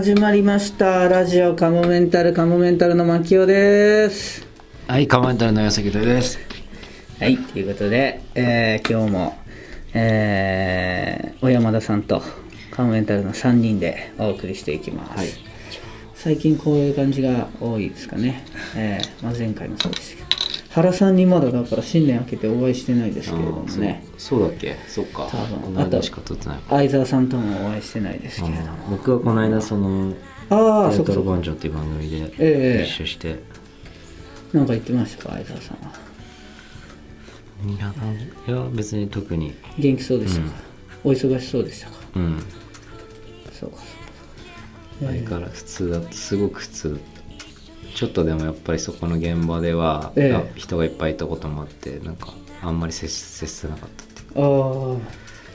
始まりました。ラジオカモメンタルカモメンタルの牧雄です。はい、カマンタルの矢崎です。はいということで、えー今日もえー小山田さんとカモメンタルの3人でお送りしていきます、はい。最近こういう感じが多いですかね、えーまあ、前回もそうです原さんにまだだから新年明けてお会いしてないですけれどもね。そうだっけ？そっか。多分。この間しか撮ってない。相沢さんともお会いしてないですけれども、僕はこの間そのああそっかそっか。ルバンジョンっていう番組でええ一緒して、なんか言ってましたか相沢さんは？いやいや別に特に。元気そうでしたか、お忙しそうでしたか？うん。そうかあれか。ら普通だとすごく普通ちょっとでもやっぱりそこの現場では、ええ。あ人がいっぱいいたこともあってなんかあんまり接接せなかったっていうああ。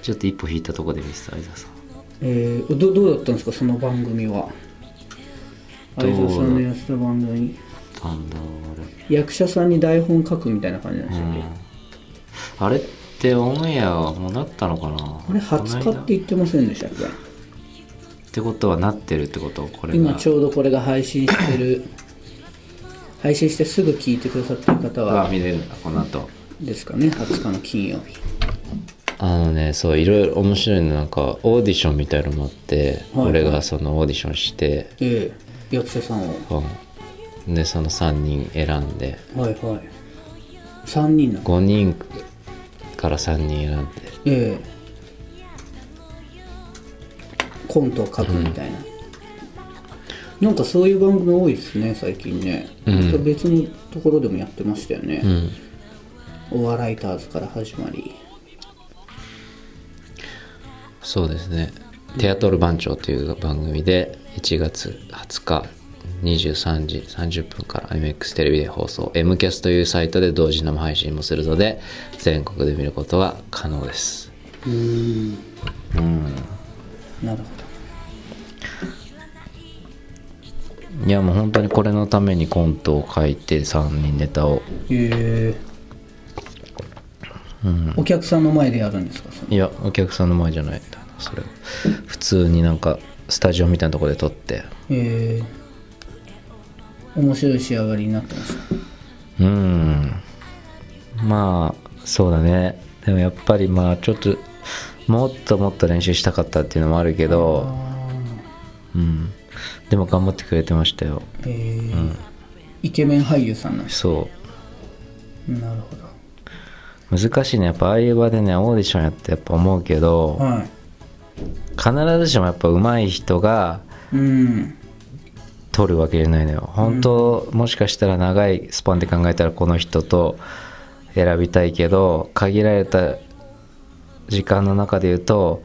ちょっと一歩引いたとこで見せた相沢さん。えー、どどうだったんですかその番組は？相沢さんのやってた番組。なんだ役者さんに台本書くみたいな感じなんでしたっけ、うん、あれってオンエアはもうなったのかな？あれ20日って言ってませんでしたっけ？ってことはなってるってこと？これが。今ちょうどこれが配信してる配信してすぐ聞いてくださってる方はは見れるんだこの後。ですかね20日の金曜日。あのねそういろいろ面白いのなんかオーディションみたいのもあって、はい。俺がそのオーディションして、ええ役者さんを。うん、でその3人選んで。はいはい。3人なの？5人から3人選んで。ええ。コントを書くみたいな、なんかそういう番組多いですね最近ね、うん。別のところでもやってましたよね。う、ん。お笑いターズから始まり。そうですね「テアトル番長」という番組で1月20日23時30分から MX テレビで放送 M キャスというサイトで同時生配信もするので全国で見ることが可能です。うーん。うん。なるほいやもう本当にこれのためにコントを書いて3人ネタを。どへえ。お客さんの前でやるんですか？いやお客さんの前じゃない。それ普通になんかスタジオみたいなところで撮って。へえ。面白い仕上がりになってましたうん。まあそうだね。でもやっぱりまあちょっともっともっと練習したかったっていうのもあるけど。うんでも頑張ってくれてましたよ。へえイケメン俳優さんなんそなるほう難しいね。やっぱああいう場でねオーディションやってやっぱ思うけどどはい。必ずしもやっぱ上手い人がうん。取るわけじゃないのよ。本当、もしかしたら長いスパンで考えたらこの人と選びたいけど限られた時間の中で言うと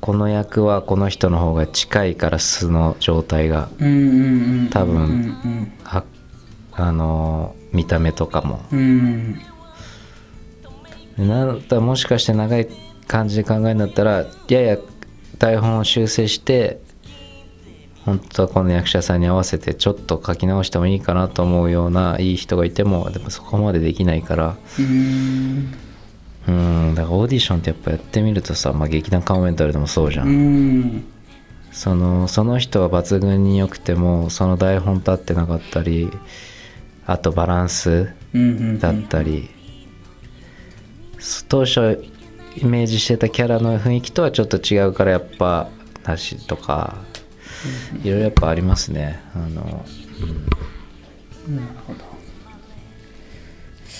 この役はこの人の方が近いから素の状態が多分うんはあの見た目とかも。うん。うんなんだったらもしかして長い感じで考えるんだったらやや台本を修正して本当はこの役者さんに合わせてちょっと書き直してもいいかなと思うようないい人がいてもでもそこまでできないから。うんうんだからオーディションってやっぱやってみるとさ、まあ、劇団カモメンタルでもそうじゃん、うん。そのその人は抜群に良くてもその台本と合ってなかったりあとバランスうんだったり、当初イメージしてたキャラの雰囲気とはちょっと違うからやっぱなしとかいろいろやっぱありますね。あのなるほど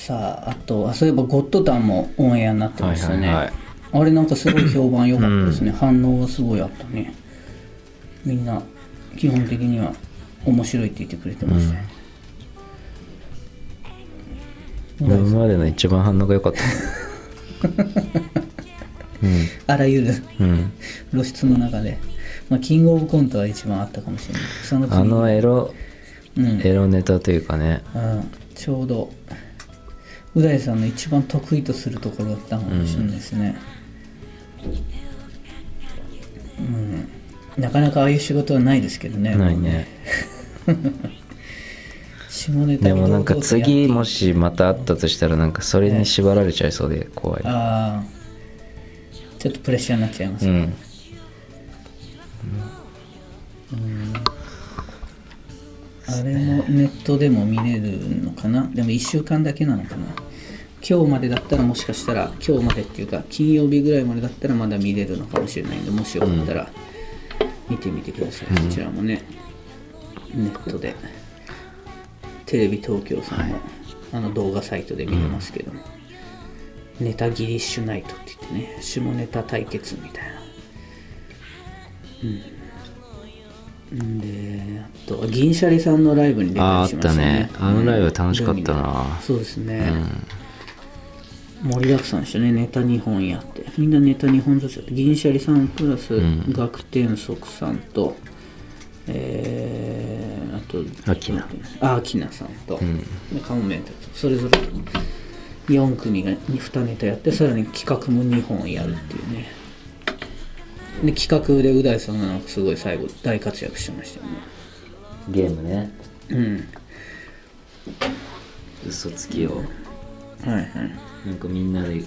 さああとあそういえば「ゴッドタン」もオンエアになってましたね、はいはいはい。あれなんかすごい評判良かったですね、反応がすごいあったね。みんな基本的には面白いって言ってくれてましたね、今までの一番反応が良かった。あらゆるうん。露出の中で、まあ、キングオブコントは一番あったかもしれない。その次あのエロうん。エロネタというかね。うん、ちょうどう大さんの一番得意とするところだったかもしれないですね、うん。なかなかああいう仕事はないですけどね。ないね。下ネタをでもなんか次もしまたあったとしたらなんかそれに縛られちゃいそうで怖い。ああ。ちょっとプレッシャーになっちゃいますね、うん。うあれもネットでも見れるのかな？でも1週間だけなのかな？今日までだったらもしかしたら今日までっていうか金曜日ぐらいまでだったらまだ見れるのかもしれないんでもしよかったら見てみてください、そちらもねネットで。テレビ東京さんの、あの動画サイトで見れますけども、ネタギリッシュナイトって言ってね下ネタ対決みたいな。うん。であと銀シャリさんのライブに出たりしましたね。あーあったね。あのライブ楽しかったな。うんそうですね、盛りだくさんでしたね。ネタ2本やって。みんなネタ2本ずつやって。銀シャリさんプラス学天則さんと、えー、あとアキナ。あアキナさんと、でカモメンタそれぞれ。4組が2ネタやってさらに企画も2本やるっていうね。で企画でう大さんがなんかすごい最後大活躍してましたよね。ゲームね。うん。嘘つきをはいはいなんかみんなで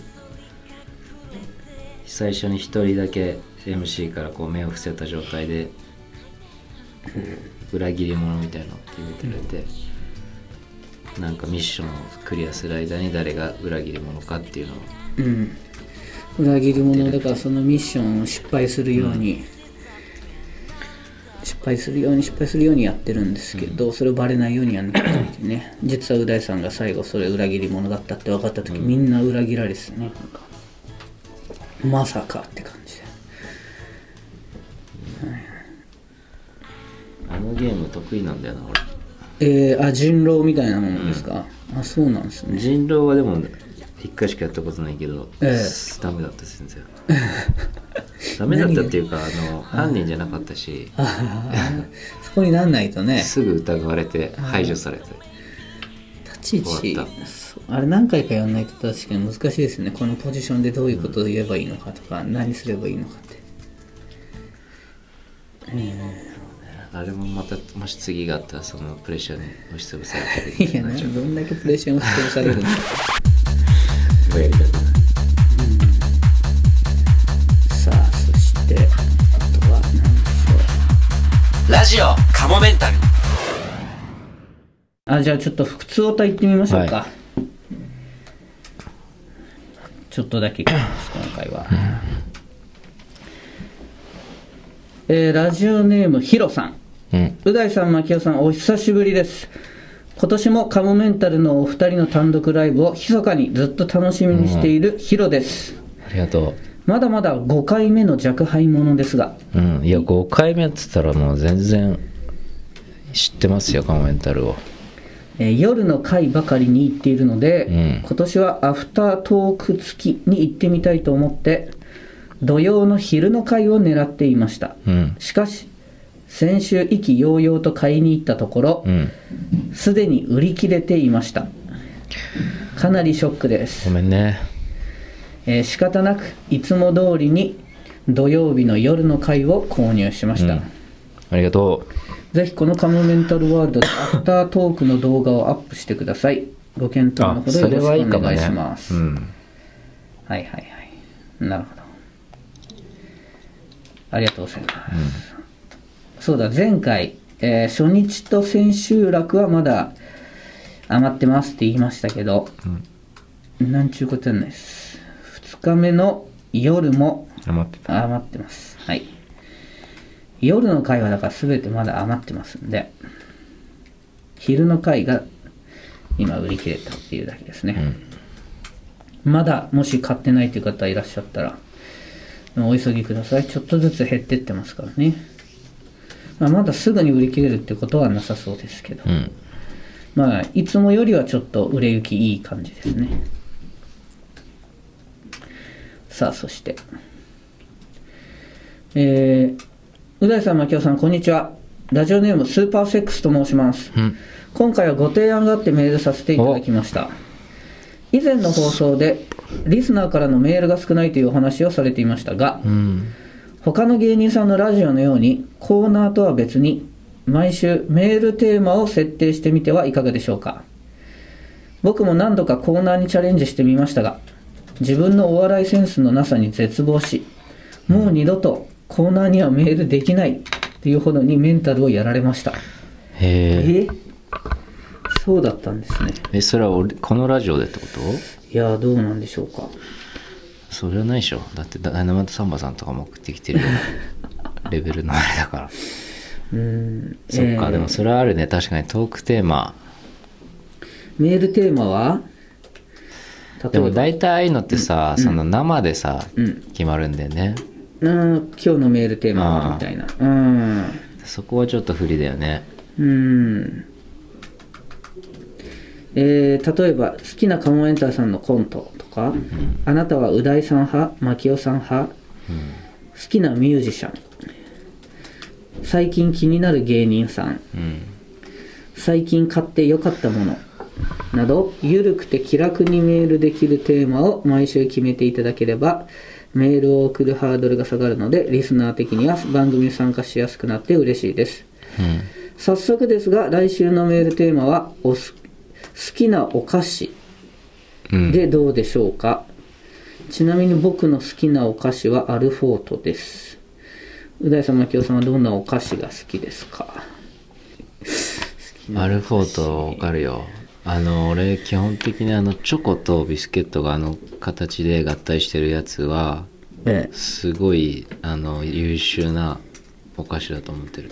最初に一人だけ MC からこう目を伏せた状態で裏切り者みたいなのを決めてくれて、なんかミッションをクリアする間に誰が裏切り者かっていうのをうん。裏切り者だからそのミッションを失敗するように、失敗するように失敗するようにやってるんですけど、それをバレないようにやんなきゃいけないってね。実はう大さんが最後それ裏切り者だったって分かった時、みんな裏切られてたね。まさかって感じで。あのゲーム得意なんだよなえー、あ人狼みたいなものですか、あそうなんですね。俺人狼はでも一回しかやったことないけど、え。ダメだった全然 ダメだったっていうかあの犯人じゃなかったし。そこになんないとね。すぐ疑われて排除されて。立ち位置あれ何回かやんないと確かに難しいですね。このポジションでどういうことを言えばいいのかとか、何すればいいのかって。あれもまたもし次があったらそのプレッシャーに押しつぶされていやなどんだけプレッシャーが必要されるんだ ラジオカモメンタル。うあじゃあちょっと普通歌行ってみましょうか、はちょっとだけ今回は、えーラジオネームヒロさん。うん。う大さん、牧雄さん、お久しぶりです。今年もカモメンタルのお二人の単独ライブを密かにずっと楽しみにしているヒロです。ありがとまだまだ5回目の若輩者ですが、ううん。いや5回目って言ったらもう全然知ってますよコメンタルを。えー夜の回ばかりに行っているので、うん。今年はアフタートーク付きに行ってみたいと思って、土曜の昼の回を狙っていました。うん。しかし、先週意気揚々と買いに行ったところう、ん。すでに売り切れていました。かなりショックです。ご。めんねえー仕方なくいつも通りに土曜日の夜の回を購入しました、うん。ありがとぜひこのカモメンタルワールドでアフタートークの動画をアップしてください。ご検討のあほどよろしくお願いします。うんはいはいはいなるほど。ありがとうございます、そうだ前回、えー初日と千秋楽はまだ余ってますって言いましたけど、なんちゅうことはないです2日目の夜も余ってた。余ってます。はい。夜の回はだから全てまだ余ってますんで昼の回が今売り切れたっていうだけですね、まだもし買ってないという方いらっしゃったらお急ぎください。ちょっとずつ減ってってますからね、まあ、まだすぐに売り切れるってことはなさそうですけど、うん。まあいつもよりはちょっと売れ行きいい感じですねさあそしてえー、う大さん、牧雄さん、こんにちは。ラジオネーム、スーパーセックスと申します。うん今回はご提案があってメールさせていただきました。以前の放送で、リスナーからのメールが少ないというお話をされていましたが、うん他の芸人さんのラジオのように、コーナーとは別に、毎週メールテーマを設定してみてはいかがでしょうか。僕も何度かコーナーにチャレンジしてみましたが、自分のお笑いセンスのなさに絶望し、もう二度とコーナーにはメールできないっていうほどにメンタルをやられました。へええ？そうだったんですね。えそれは俺このラジオでってこと？いやどうなんでしょうか。それはないでしょ。だってダイナマイトサンバさんとかも送ってきてるよ。う なレベルのあれだから。うん。そっか、えー。でもそれはあるね。確かにトークテーマ。メールテーマは？でも大体ああいうのってさ、その生でさ、うん。決まるんだよね。うん今日のメールテーマはみたいな。うん。そこはちょっと不利だよね。うん。えー例えば好きなカモメンターさんのコントとか、あなたはう大さん派牧雄さん派、好きなミュージシャン。最近気になる芸人さん。うん。最近買って良かったものなどゆるくて気楽にメールできるテーマを毎週決めていただければメールを送るハードルが下がるのでリスナー的には番組に参加しやすくなって嬉しいです。うん。早速ですが来週のメールテーマはおす好きなお菓子うん。でどうでしょうか、ちなみに僕の好きなお菓子はアルフォートです。う大さん牧雄さんはどんなお菓子が好きですか？アルフォートわかるよあの俺基本的にあのチョコとビスケットがあの形で合体してるやつはええ。すごいあの優秀なお菓子だと思ってる。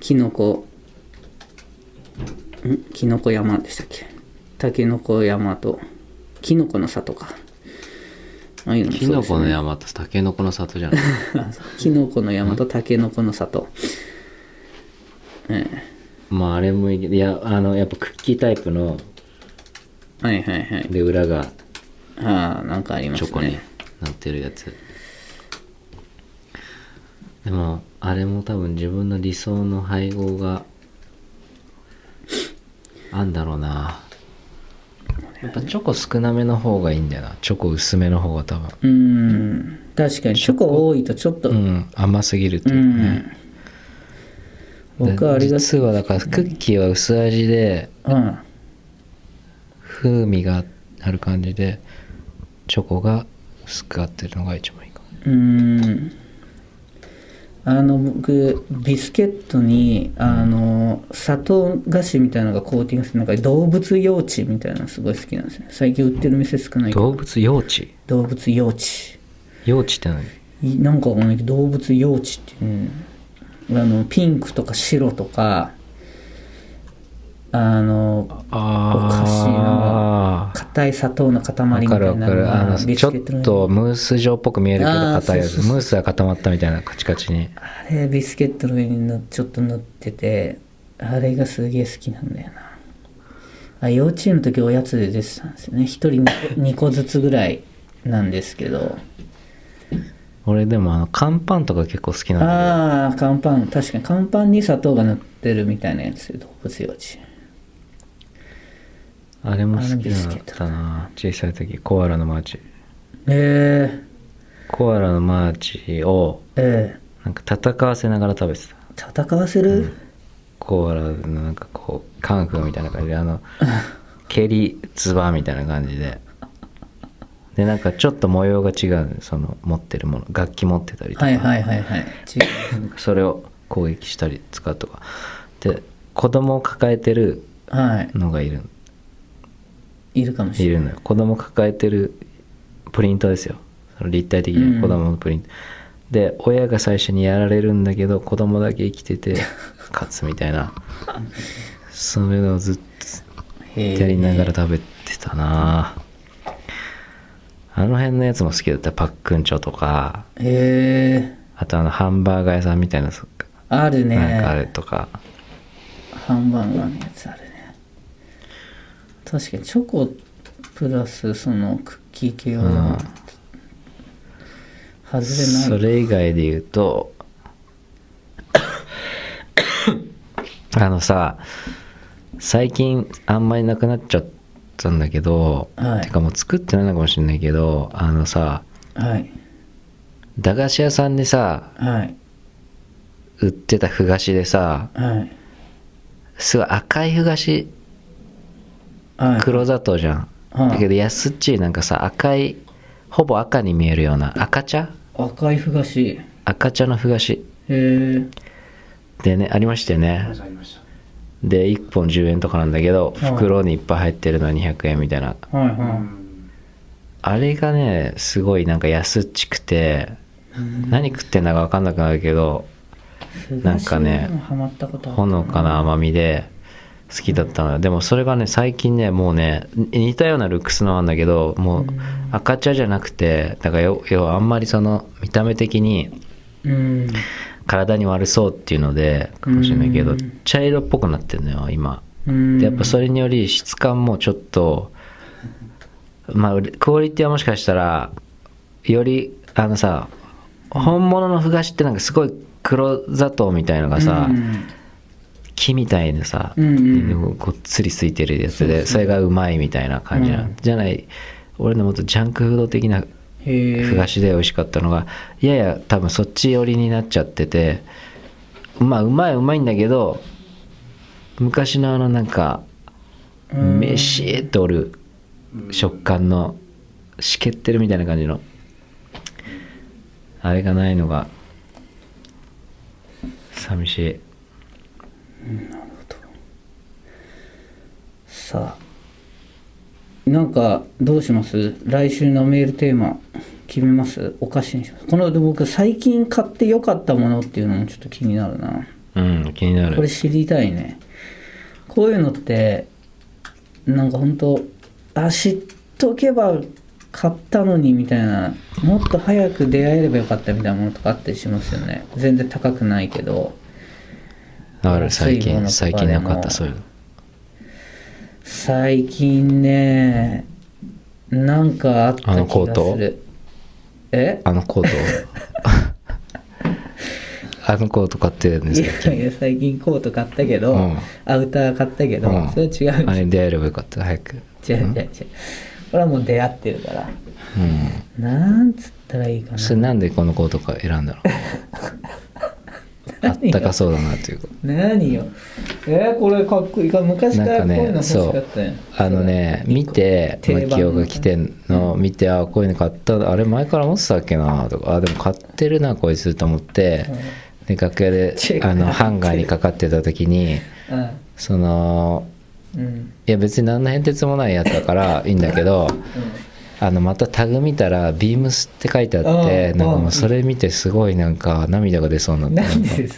きのこんきのこ山でしたっけ？たけのこ山ときのこの里か。ああいうのもキノそうですね。コの山とタケノコの里じゃない？きのこの山とたけのこの里。えまああれもいいけどいやあのやっぱクッキータイプのえはいはいはい。で裏がああなんかありますチョコにねなってるやつ。でもあれも多分自分の理想の配合があんだろうな。やっぱチョコ少なめの方がいいんだよな。チョコ薄めの方が多分。うーん。確かにチョコ多いとちょっとううん、ん甘すぎるっていうかね、僕はあれが実はだからクッキーは薄味でうん。風味がある感じでチョコが薄く合ってるのが一番いいかも。うーん。あの僕ビスケットにあの砂糖菓子みたいなのがコーティングするなんか動物幼稚みたいなのすごい好きなんですね。最近売ってる店少ない動物幼稚動物幼稚幼稚って何？いなんかわかんないけど動物幼稚っていう、うん、あのピンクとか白とかあのあおかしいなあ硬い砂糖の塊わみたいなのがのちょっとムース状っぽく見えるけど硬いやつ。ムースが固まったみたいなカチカチに。あれビスケットの上にのちょっと塗っててあれがすげえ好きなんだよな。あ幼稚園の時おやつで出てたんですよね。一人 2, 個ずつぐらいなんですけど俺でもあの乾パンとか結構好きなんだああ乾パン。確かに乾パンに砂糖が塗ってるみたいなやつ動物幼稚けどあれも好きだったな。小さい時コアラのマーチ。えコアラのマーチをええ。なんか戦わせながら食べてた。え戦わせる、コアラのなんかこうカンフーみたいな感じであの 蹴りズバみたいな感じででなんかちょっと模様が違うのその持ってるもの楽器持ってたりとか、はいはいはいはい。それを攻撃したり使うとか。で子供を抱えてるはい。のがいる。いるかもしいれない。るのよ。子供抱えてるプリントですよ。その立体的うん。な子供のプリント、で親が最初にやられるんだけど子供だけ生きてて 勝つみたいな。それをずっとやりながら食べてたなあの辺のやつも好きだったパックンチョとか。へえあとあのハンバーガー屋さんみたいなそあるね。なんかあれとか。ハンバーガーのやつあるね。確かにチョコプラスそのクッキー系は、うん。外れそないれ以外で言うと あのさ最近あんまりなくなっちゃったんだけど、はい。てかもう作ってないのかもしれないけどあのさはい。駄菓子屋さんでさはい。売ってたふ菓子でさはい。すごい赤いふ菓子はい。黒砂糖じゃん、はい。だけど安っちいなんかさ赤いほぼ赤に見えるような赤茶？赤いふ菓子。へ赤茶のふ菓子。えでねありましたよね。ありましたで1本10円とかなんだけどはい袋にいっぱい入ってるのは200円みたいな。はいあれがねすごいなんか安っちくて何食ってんだか分かんなくなるけどいなんかねほのかな甘みで好きだったのよ。でもそれがね最近ねもうね似たようなルックスのなんだけどもう赤茶じゃなくてだから要要はあんまりその見た目的にうん体に悪そうっていうのでかもしれないけどうん。茶色っぽくなってるのよ今。うん。でやっぱそれにより質感もちょっとまあクオリティはもしかしたらよりあのさ本物のふがしってなんかすごい黒砂糖みたいのがさ、うん。木みたいなさ、ごっつりついてるやつでそれがうまいみたいな感じな、うん。じゃない俺のもっとジャンクフード的なふがしで美味しかったのがやや多分そっち寄りになっちゃっててまあうまいうまいんだけど昔のあのなんかうん。めしーっとおる食感のしけってるみたいな感じのあれがないのが寂しい。さあなんかどうします？来週のメールテーマ決めます？お菓子にしますこの僕最近買ってよかったものっていうのもちょっと気になるな。うん気になる。これ知りたいね。こういうのってなんか本当あ知っとけば買ったのにみたいなもっと早く出会えればよかったみたいなものとかあったりしますよね。全然高くないけど。ある最近。最近なかったそういうの最近ねなんかあった気あのコート？がするえ？あのコート？あのコート買ってるんですいよやいや最近コート買ったけど、うん。アウター買ったけど、うん。それは違うあれ出会えればよかった。早く。違う違う違う。これはもう出会ってるから。うん。なんつったらいいかな。それなんでこのコートか選んだの？あったかそうだなっていう。か何よ。えー、これかっこいい。か昔からこういうの欲しかったよ、あのね見て定番。マキオが来てんの。見てあこういうの買った。あれ前から持ってたっけな？とか。あでも買ってるなこいつと思って。で楽屋であのハンガーにかかってた時にそのうん。うんいや別に何の変哲もないやつだからいいんだけどあのまたタグ見たら「ビームスって書いてあってうんなんかもうそれ見てすごいなんか涙が出そうになってなんで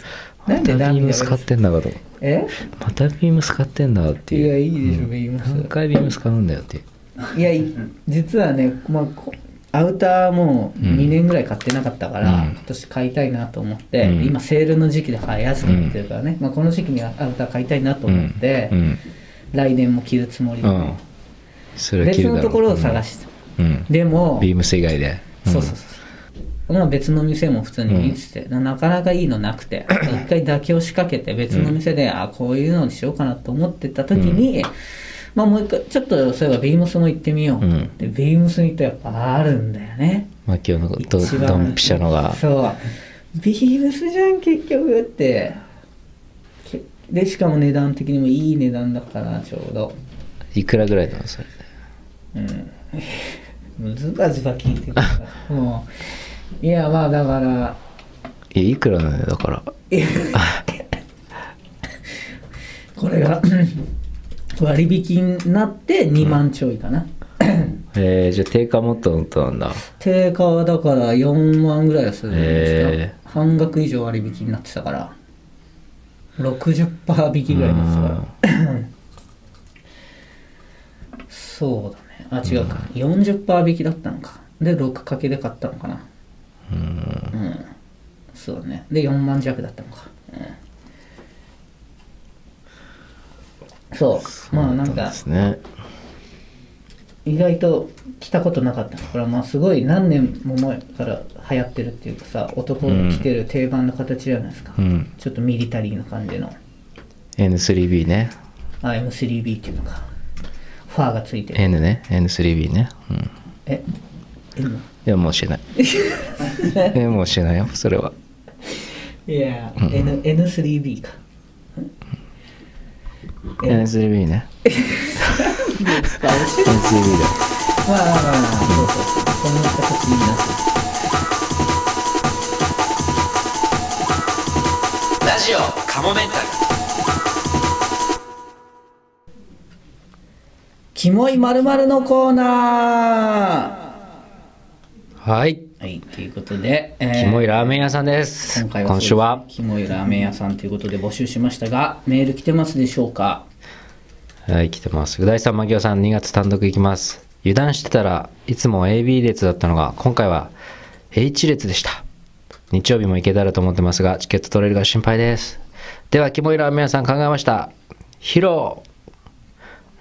なんで涙がームス買ってんだかとえ？またビームス買ってんだっていう。いやいいでしょビームス。何回ビームス買うんだよっていやい実はね、まあ、こアウターもうん2年ぐらい買ってなかったから、うん。今年買いたいなと思って、うん。今セールの時期で買いやすくなってるからね、まあ、この時期にはアウター買いたいなと思って、うん。来年も着るつもりで、うん。それは着別のところを探して、うん。でもビームス以外で。うん。そうそうそうまあ別の店も普通に見てて、ななかなかいいのなくて 一回妥協しかけて別の店で、あこういうのにしようかなと思ってた時に、まあもう一回ちょっとそういえばビームスも行ってみよう、うん。でビームスに行ったらやっぱあるんだよね。マキオのドドンピシャのが。そう。ビームスじゃん結局って。けでしかも値段的にもいい値段だからちょうど。いくらぐらいなのそれうんズバズバ聞いてるから。もういやまあだから。いやいくらなのよだから。これが 割引になって2万ちょいかな、えー、じゃあ定価もっともっとなんだ。定価はだから4万ぐらいはするんですよ、へ半額以上割引になってたから。60%引きぐらいになってたから そうだ。ねあ違うか、40%引きだったのか。で6掛けで買ったのかな。うん。うん。そうだね。で4万弱だったのか、うん、そう。まあなんかね意外と着たことなかったからまあすごい何年も前から流行ってるっていうかさ男が着てる定番の形じゃないですか、うん。ちょっとミリタリーな感じの。N3B ね。M3B っていうのかファーがついてる。N ね。N3B ね。うん。え N? いやもうしない。えもうしないよそれは。いや、N N3B か。N3B ね。使う？N3B だまあまあまあまあそうそうそうこんな形になって。るラジジオカモメンタルキモいまるのコーナはい。ーはいということで、えーキモいラーメン屋さんです。今回は今週は。キモいラーメン屋さんということで募集しましたがメール来てますでしょうか？はい来てます。う大さん牧雄さん2月単独いきます。油断してたらいつも AB 列だったのが今回は H 列でした。日曜日も行けたらと思ってますがチケット取れるか心配です。ではキモいラーメン屋さん考えました。披露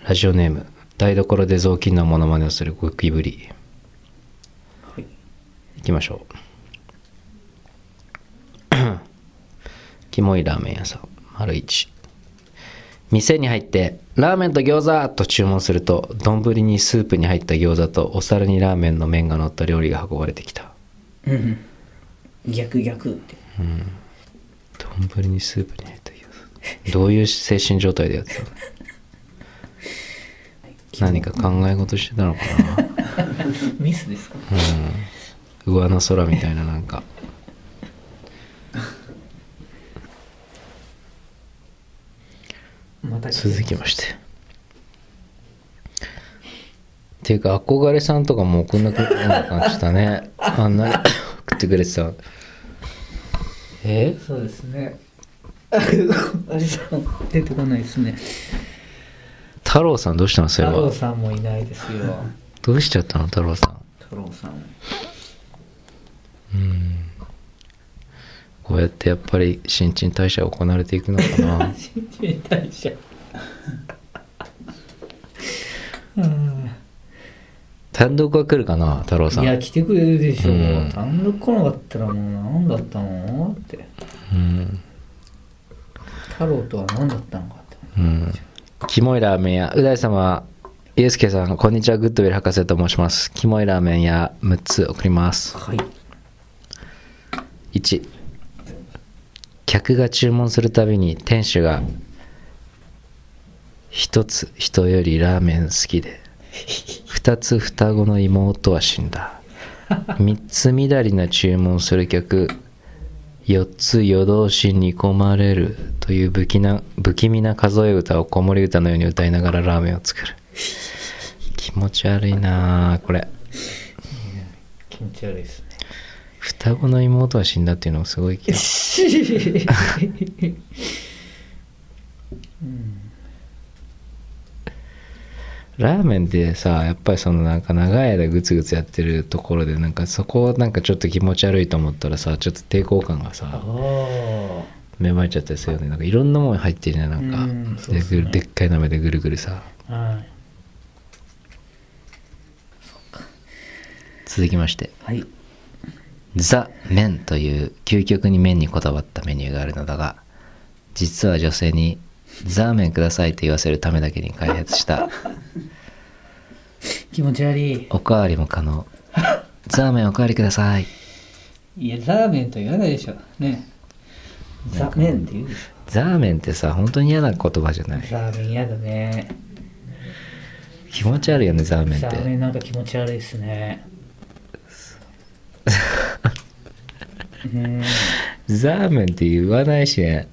ラジオネーム台所で雑巾のモノマネをするゴキブリ。はい。行きましょう。キモいラーメン屋さん。丸一。店に入ってラーメンと餃子と注文すると丼にスープに入った餃子とお皿にラーメンの麺が乗った料理が運ばれてきた。うんうん。逆逆って。丼にスープに入った餃子。どういう精神状態でやってたの？何か考え事してたのかな。ミスですか？上の空みたいななんか。また続きまして。っていうか憧れさんとかもう送んなくなった感じしたね。あんなに送ってくれてたえ？そうですね。あれさん出てこないですね太郎さんどうしたのそれ太郎はさんもいないですよ。どうしちゃったの太郎さん？太郎さんこうやってやっぱり新陳代謝が行われていくのかな。新陳代謝。うん。単独は来るかな太郎さん？いや来てくれるでしょ、うん。単独来なかったらもう何だったのって。うん。太郎とは何だったのかって。うんキモいラーメン屋。う大様ゆうすけさんこんにちは。グッドウィル博士と申します。キモいラーメン屋6つ送ります。はい。1客が注文するたびに店主が一つ人よりラーメン好きで。二つ双子の妹は死んだ。三つみだりな注文する客四つ夜通し煮込まれるという不気な不気味な数え歌を子守歌のように歌いながらラーメンを作る。気持ち悪いなあこれ。気持ち悪いですね。双子の妹は死んだっていうのもすごい気が ラーメンってさやっぱりそのなんか長い間グツグツやってるところでなんかそこをなんかちょっと気持ち悪いと思ったらさちょっと抵抗感があさあ芽生えちゃったりするよね。なんかいろんなもん入ってるねなんか。ね。ぐるでっかい鍋でぐるぐるさ。はい。続きまして。はい。ザ・麺という究極に麺にこだわったメニューがあるのだが実は女性にザーメンくださいと言わせるためだけに開発した。気持ち悪い。おかわりも可能。ザーメンおかわりください。いやザーメンと言わないでしょ。ね。ザメンって言うでしザーメンってさ本当に嫌な言葉じゃない？ょザーメン嫌だね。気持ち悪いよねザーメンって。ザーメンなんか気持ち悪いですね。う んザーメンって言わないしね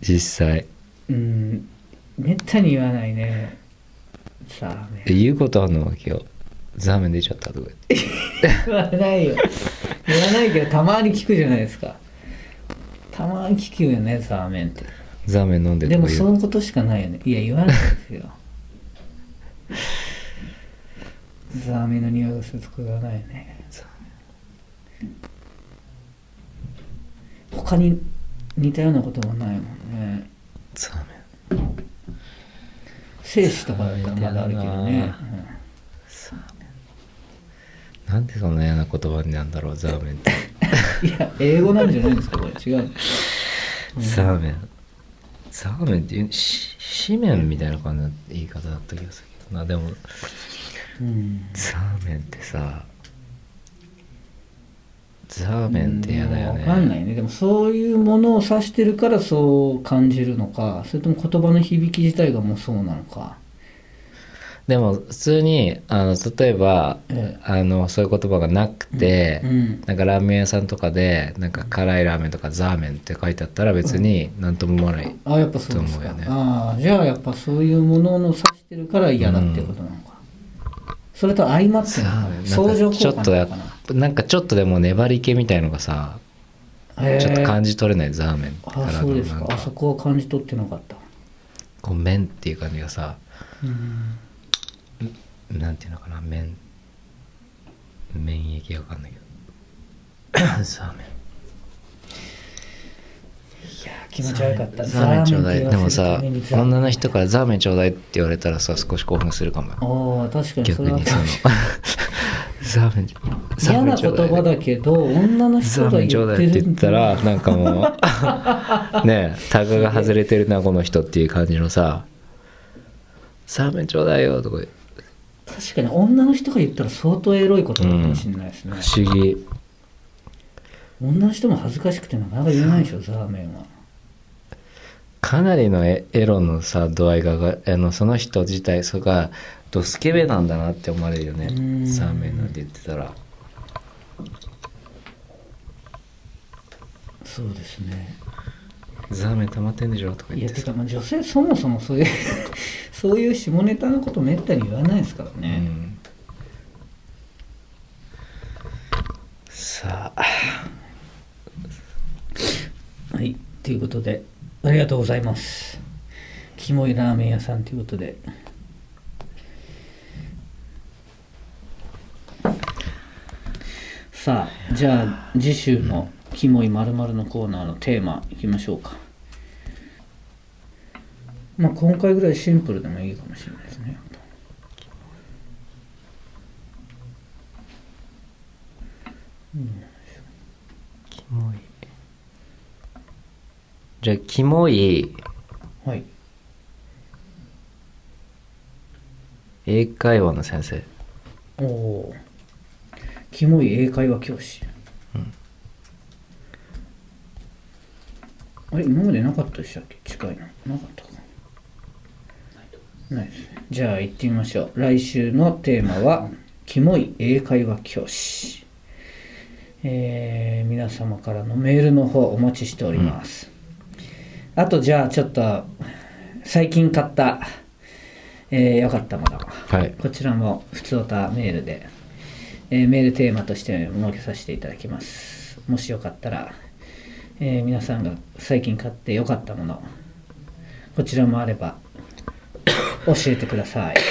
実際うんめったに言わないね。ザーメ言うことあんの？今日。ザーメン出ちゃったとか言って。言わないよ。言わないけどたまに聞くじゃないですか。たまに聞くよねザーメンって。ザーメン飲んででもとか言そうのことしかないよね。いや言わないですよ。ザーメンの匂いがするとか言わないよね他に似たようなこともないもんねザーメン。精子とかだったらまだあるけどね、なんでそんな嫌な言葉なんだろうザーメンって。う んいや英語なんじゃないですかこれ。違うザーメン。ザーメンっていうし紙面みたいな感じの言い方だった気がするけどな。でもうん。ザーメンってさザーメンって嫌だよね。分かんないね。でもそういうものを指してるからそう感じるのか。それとも言葉の響き自体がもうそうなのか。でも普通にあの例えば、ええ。あのそういう言葉がなくて、うんなんかラーメン屋さんとかでなんか辛いラーメンとかザーメンって書いてあったら別に何とも思わない、あやっぱそうですか、と思うよね。ああじゃあやっぱそういうものの指してるから嫌だってことなのか、それと相まって相乗効ちょっとや果なのかな？なんかちょっとでも粘り気みたいのがさちょっと感じ取れないザーメン。かあらそうですか。あそこは感じ取ってなかった。こう麺っていう感じがさうん。なんていうのかな麺。麺液わかんないけど。ザーメンいやー気持ち悪かった。ザーメンちょうだい。でもさ女の人からザーメンちょうだいって言われたらさ少し興奮するかも。よああ確かに逆にそのザーメン 嫌なメンちょうだい。言葉だけど女の人が言ってるいって言ったらなんかもう ねえタグが外れてるなこの人っていう感じのさザーメンちょうだいよとか確かに女の人が言ったら相当エロいことかもしれないですね、不思議。女の人も恥ずかしくてなかなか言えないでしょザーメンはかなりのエエロのさ度合いががあのその人自体それがドスケベなんだなって思われるよね。うん。ザーメンなんて言ってたら。そうですね。ザーメン溜まってんでしょとかい言ってさ。やてかまあ女性そもそもそういう そういう下ネタのことめったに言わないですからうね、ん。さあ。はい。ということでありがとうございます。キモいラーメン屋さんということで。さあじゃあ次週の「キモいまるのコーナーのテーマいきましょうか。まあ今回ぐらいシンプルでもいいかもしれないですねキモいじゃあキモいはい。英会話の先生。おおキモい英会話教師、あれ今までなかったでしたっけ？近いのなかったか。ないですね。じゃあ行ってみましょう。来週のテーマは「キモい英会話教師」えー皆様からのメールの方お待ちしております、あとじゃあちょっと最近買ったえーよかったものはいこちらも普通たメールで、えーメールテーマとして設けさせていただきます。もしよかったら、えー皆さんが最近買ってよかったもの、こちらもあれば教えてください。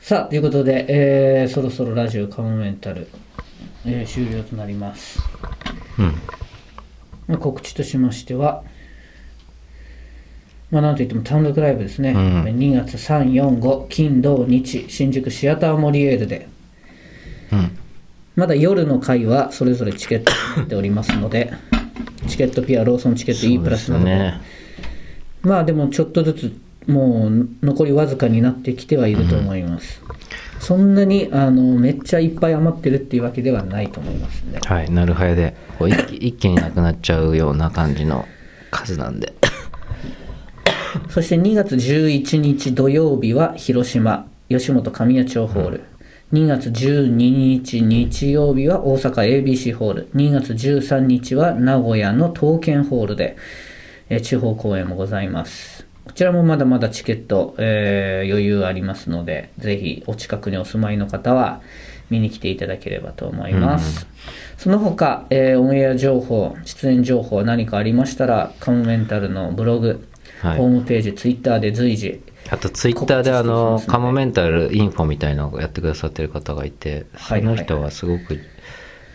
さあ、ということで、えーそろそろラジオカモメンタル、えー終了となります。うんまあ告知としましては、まあ、なんといっても単独ライブですね、うん。2月3、4、5、金、土、日、新宿シアターモリエールで、うん。まだ夜の回はそれぞれチケットになっておりますので、チケットピア、ローソンチケット E プラスなど。も、ね。まあでもちょっとずつ、もう残りわずかになってきてはいると思います。そんなにあのめっちゃいっぱい余ってるっていうわけではないと思いますね。はいなるはやでこう一気一気になくなっちゃうような感じの数なんで。そして2月11日土曜日は広島吉本神谷町ホール、2月12日日曜日は大阪 ABC ホール。2月13日は名古屋の東建ホールで、えー地方公演もございますこちらもまだまだチケット、えー余裕ありますのでぜひお近くにお住まいの方は見に来ていただければと思います、その他、えーオンエア情報出演情報何かありましたらカモメンタルのブログはい。ホームページ、ツイッターで随時、あとツイッターであのカモメンタルインフォみたいなのをやってくださってる方がいてはいその人はすごく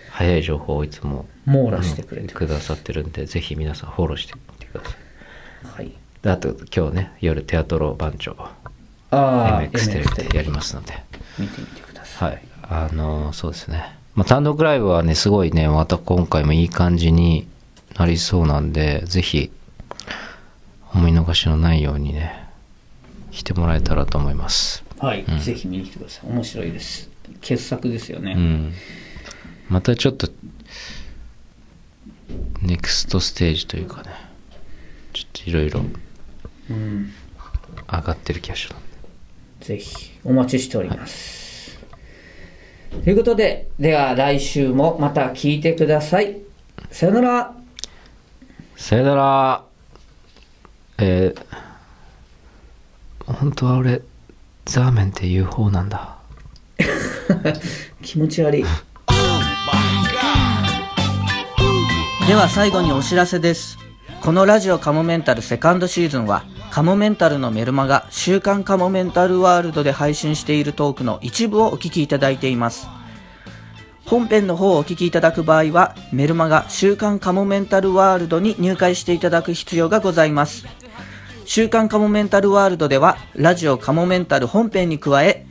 早い情報をいつも網羅してくれてくださってるんでぜひ皆さんフォローしてみてください。はい。であと今日ね夜テアトロ番長ああ、MX テレビでやりますので見てみてください。はいあのそうですね、まあ、単独ライブはねすごいねまた今回もいい感じになりそうなんでぜひお見逃しのないようにね来てもらえたらと思いますはい、ぜひ見に来てください。面白いです。傑作ですよね。うんまたちょっとネクストステージというかねちょっといろいろうん。上がってる気がするぜひお待ちしております、ということででは来週もまた聞いてください。さよなら。さよなら。えー、本当は俺ザーメンって言う方なんだ。気持ち悪い。では最後にお知らせです。このラジオカモメンタルセカンドシーズンはカモメンタルのメルマガ週刊カモメンタルワールドで配信しているトークの一部をお聞きいただいています。本編の方をお聞きいただく場合はメルマガ週刊カモメンタルワールドに入会していただく必要がございます。週刊カモメンタルワールドではラジオカモメンタル本編に加え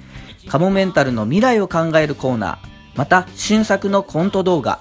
カモメンタルの未来を考えるコーナーまた新作のコント動画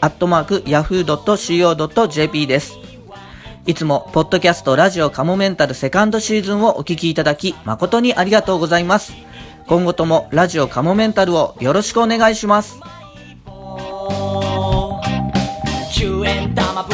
アットマーク yahoo.co.jp ですいつも、ポッドキャストラジオカモメンタルセカンドシーズンをお聞きいただき、誠にありがとうございます。今後ともラジオカモメンタルをよろしくお願いします。10円玉